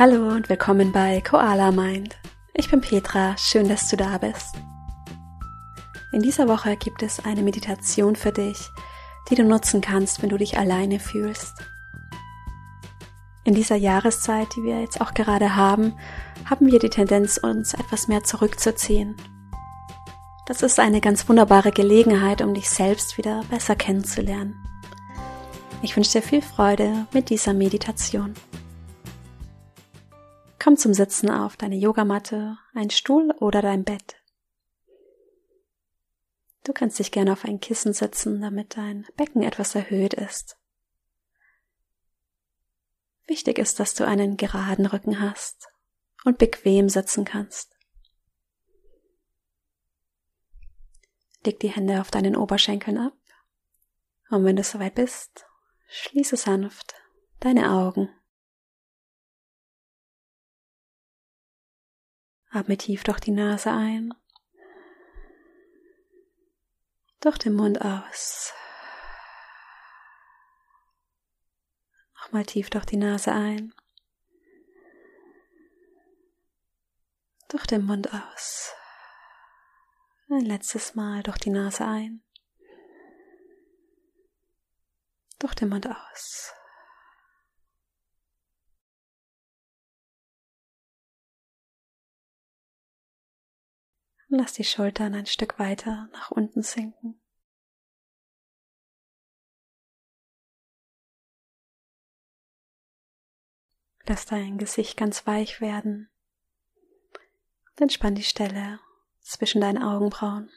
Hallo und willkommen bei Koala Mind. Ich bin Petra, schön, dass du da bist. In dieser Woche gibt es eine Meditation für dich, die du nutzen kannst, wenn du dich alleine fühlst. In dieser Jahreszeit, die wir jetzt auch gerade haben, haben wir die Tendenz, uns etwas mehr zurückzuziehen. Das ist eine ganz wunderbare Gelegenheit, um dich selbst wieder besser kennenzulernen. Ich wünsche dir viel Freude mit dieser Meditation. Komm zum Sitzen auf deine Yogamatte, ein Stuhl oder dein Bett. Du kannst dich gerne auf ein Kissen setzen, damit dein Becken etwas erhöht ist. Wichtig ist, dass du einen geraden Rücken hast und bequem sitzen kannst. Leg die Hände auf deinen Oberschenkeln ab und wenn du soweit bist, schließe sanft deine Augen. Atme tief durch die Nase ein, durch den Mund aus. Nochmal tief durch die Nase ein, durch den Mund aus. Ein letztes Mal durch die Nase ein, durch den Mund aus. Und lass die Schultern ein Stück weiter nach unten sinken. Lass dein Gesicht ganz weich werden. Entspann die Stelle zwischen deinen Augenbrauen.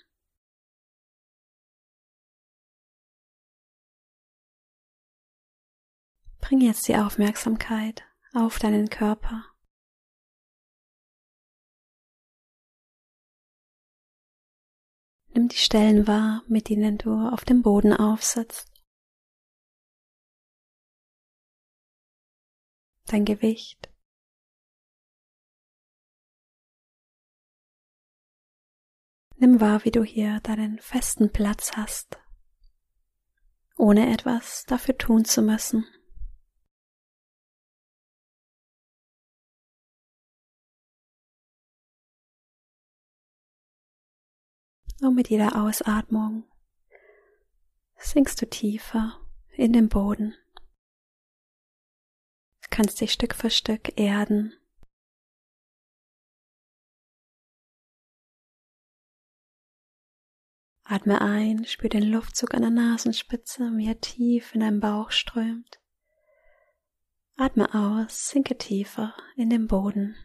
Bring jetzt die Aufmerksamkeit auf deinen Körper. Nimm die Stellen wahr, mit denen du auf dem Boden aufsitzt. Dein Gewicht. Nimm wahr, wie du hier deinen festen Platz hast, ohne etwas dafür tun zu müssen. Und mit jeder Ausatmung sinkst du tiefer in den Boden. Du kannst dich Stück für Stück erden. Atme ein, spür den Luftzug an der Nasenspitze, wie er tief in deinen Bauch strömt. Atme aus, sinke tiefer in den Boden.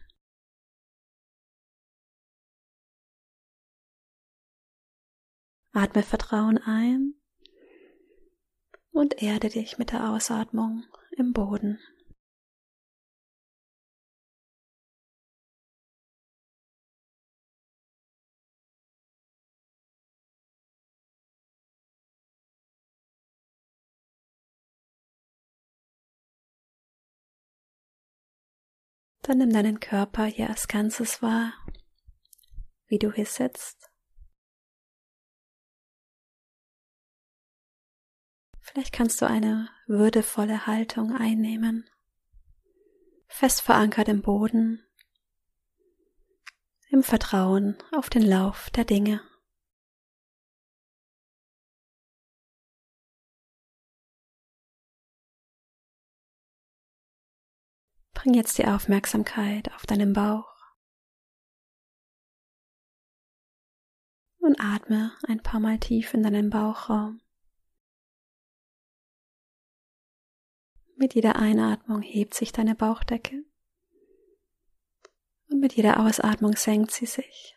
Atme Vertrauen ein und erde dich mit der Ausatmung im Boden. Dann nimm deinen Körper hier als Ganzes wahr, wie du hier sitzt Vielleicht kannst du eine würdevolle Haltung einnehmen, fest verankert im Boden, im Vertrauen auf den Lauf der Dinge. Bring jetzt die Aufmerksamkeit auf deinen Bauch und atme ein paar Mal tief in deinen Bauchraum. Mit jeder Einatmung hebt sich deine Bauchdecke und mit jeder Ausatmung senkt sie sich.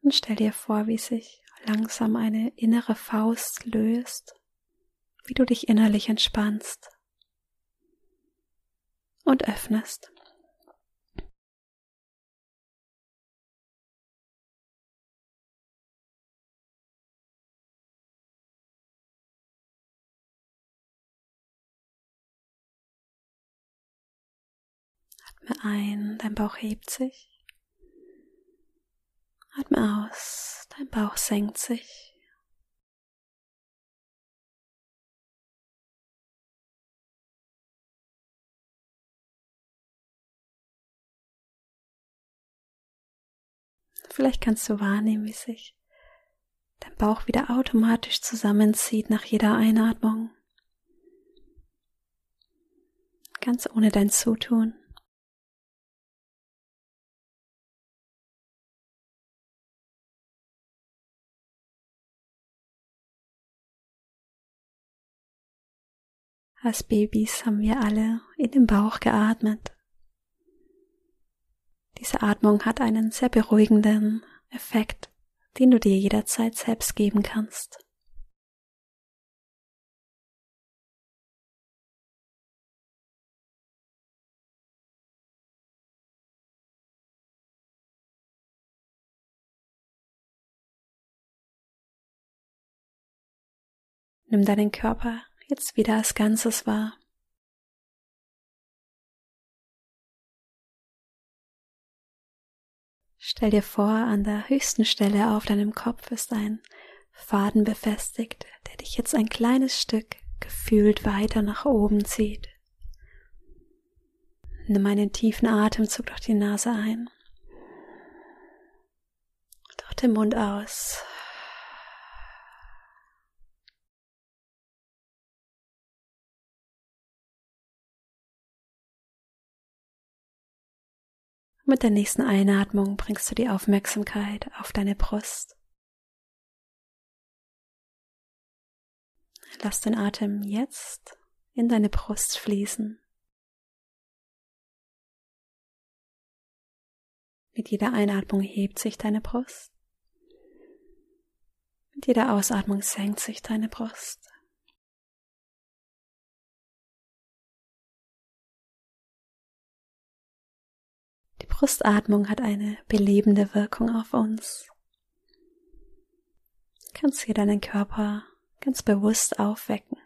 Und stell dir vor, wie sich langsam eine innere Faust löst, wie du dich innerlich entspannst und öffnest. Atme ein, dein Bauch hebt sich. Atme aus, dein Bauch senkt sich. Vielleicht kannst du wahrnehmen, wie sich dein Bauch wieder automatisch zusammenzieht nach jeder Einatmung. Ganz ohne dein Zutun. Als Babys haben wir alle in den Bauch geatmet. Diese Atmung hat einen sehr beruhigenden Effekt, den du dir jederzeit selbst geben kannst. Nimm deinen Körper jetzt wieder als Ganzes wahr. Stell dir vor, an der höchsten Stelle auf deinem Kopf ist ein Faden befestigt, der dich jetzt ein kleines Stück gefühlt weiter nach oben zieht. Nimm einen tiefen Atemzug durch die Nase ein, durch den Mund aus. Mit der nächsten Einatmung bringst du die Aufmerksamkeit auf deine Brust. Lass den Atem jetzt in deine Brust fließen. Mit jeder Einatmung hebt sich deine Brust. Mit jeder Ausatmung senkt sich deine Brust. Brustatmung hat eine belebende Wirkung auf uns. Du kannst hier deinen Körper ganz bewusst aufwecken.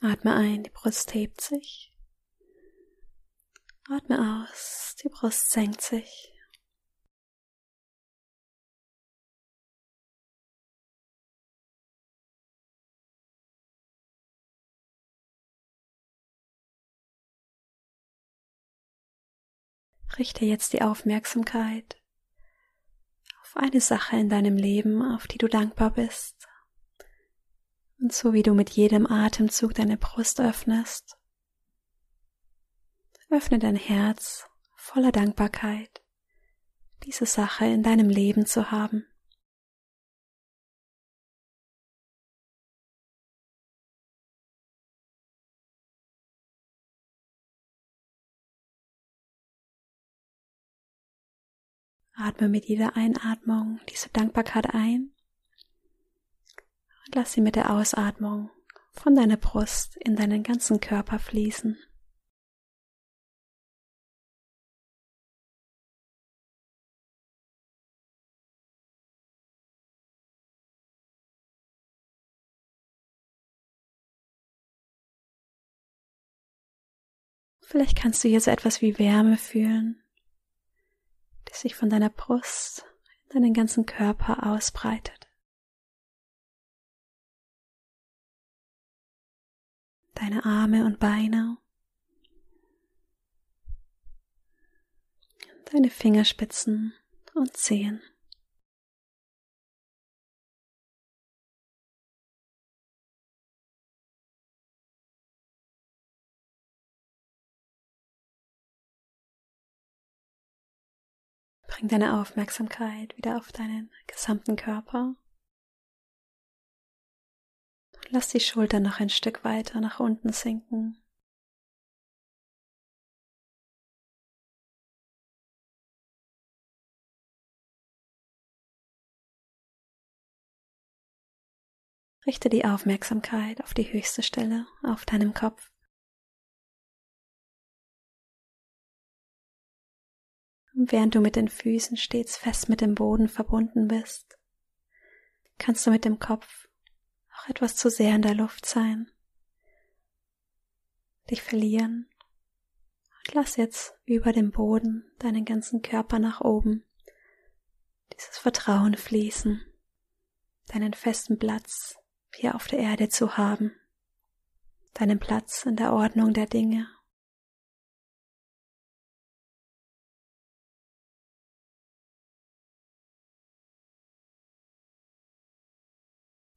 Atme ein, die Brust hebt sich. Atme aus, die Brust senkt sich. Richte jetzt die Aufmerksamkeit auf eine Sache in deinem Leben, auf die du dankbar bist. Und so wie du mit jedem Atemzug deine Brust öffnest, öffne dein Herz voller Dankbarkeit, diese Sache in deinem Leben zu haben. Atme mit jeder Einatmung diese Dankbarkeit ein und lass sie mit der Ausatmung von deiner Brust in deinen ganzen Körper fließen. Vielleicht kannst du hier so etwas wie Wärme fühlen die sich von deiner Brust in deinen ganzen Körper ausbreitet. Deine Arme und Beine, deine Fingerspitzen und Zehen. Bring deine Aufmerksamkeit wieder auf deinen gesamten Körper. Lass die Schultern noch ein Stück weiter nach unten sinken. Richte die Aufmerksamkeit auf die höchste Stelle auf deinem Kopf. Während du mit den Füßen stets fest mit dem Boden verbunden bist, kannst du mit dem Kopf noch etwas zu sehr in der Luft sein, dich verlieren? Und lass jetzt über dem Boden deinen ganzen Körper nach oben. Dieses Vertrauen fließen, deinen festen Platz hier auf der Erde zu haben, deinen Platz in der Ordnung der Dinge.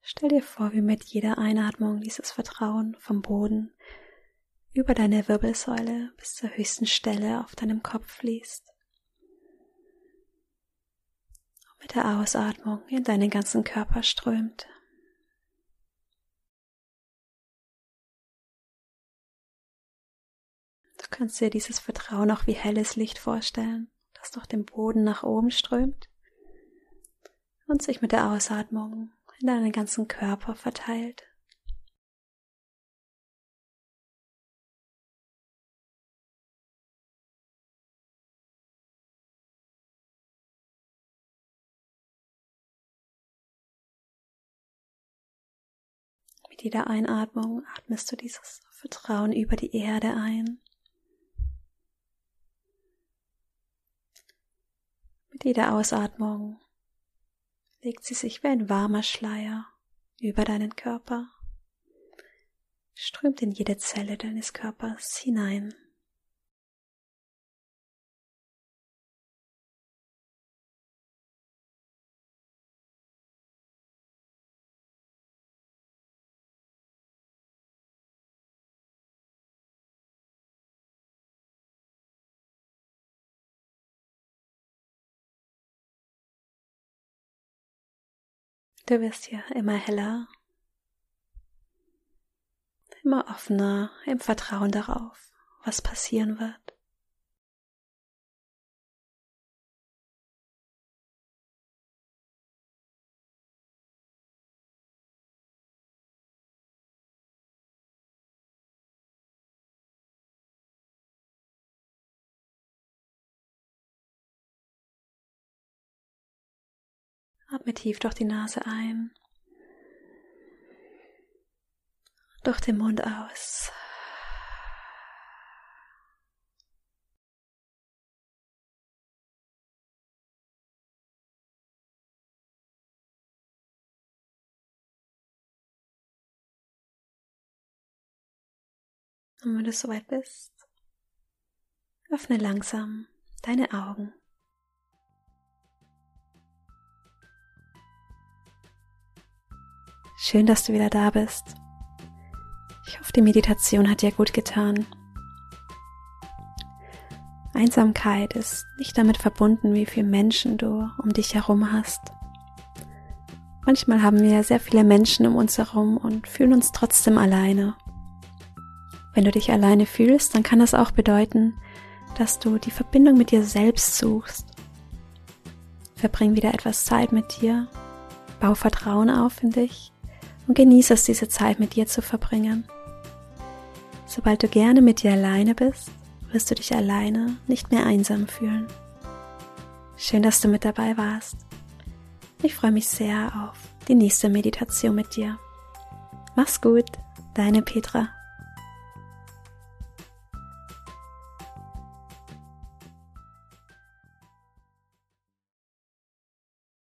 Stell dir vor, wie mit jeder Einatmung dieses Vertrauen vom Boden über deine Wirbelsäule bis zur höchsten Stelle auf deinem Kopf fließt. Und mit der Ausatmung in deinen ganzen Körper strömt. Du kannst dir dieses Vertrauen auch wie helles Licht vorstellen, das durch den Boden nach oben strömt und sich mit der Ausatmung in deinen ganzen Körper verteilt. Mit jeder Einatmung atmest du dieses Vertrauen über die Erde ein. Mit jeder Ausatmung legt sie sich wie ein warmer Schleier über deinen Körper, strömt in jede Zelle deines Körpers hinein. Du wirst ja immer heller, immer offener im Vertrauen darauf, was passieren wird. Atme tief durch die Nase ein, durch den Mund aus. Und wenn du soweit bist, öffne langsam deine Augen. Schön, dass du wieder da bist. Ich hoffe, die Meditation hat dir gut getan. Einsamkeit ist nicht damit verbunden, wie viele Menschen du um dich herum hast. Manchmal haben wir sehr viele Menschen um uns herum und fühlen uns trotzdem alleine. Wenn du dich alleine fühlst, dann kann das auch bedeuten, dass du die Verbindung mit dir selbst suchst. Verbring wieder etwas Zeit mit dir, bau Vertrauen auf in dich und genieße es, diese Zeit mit dir zu verbringen. Sobald du gerne mit dir alleine bist, wirst du dich alleine nicht mehr einsam fühlen. Schön, dass du mit dabei warst. Ich freue mich sehr auf die nächste Meditation mit dir. Mach's gut, deine Petra.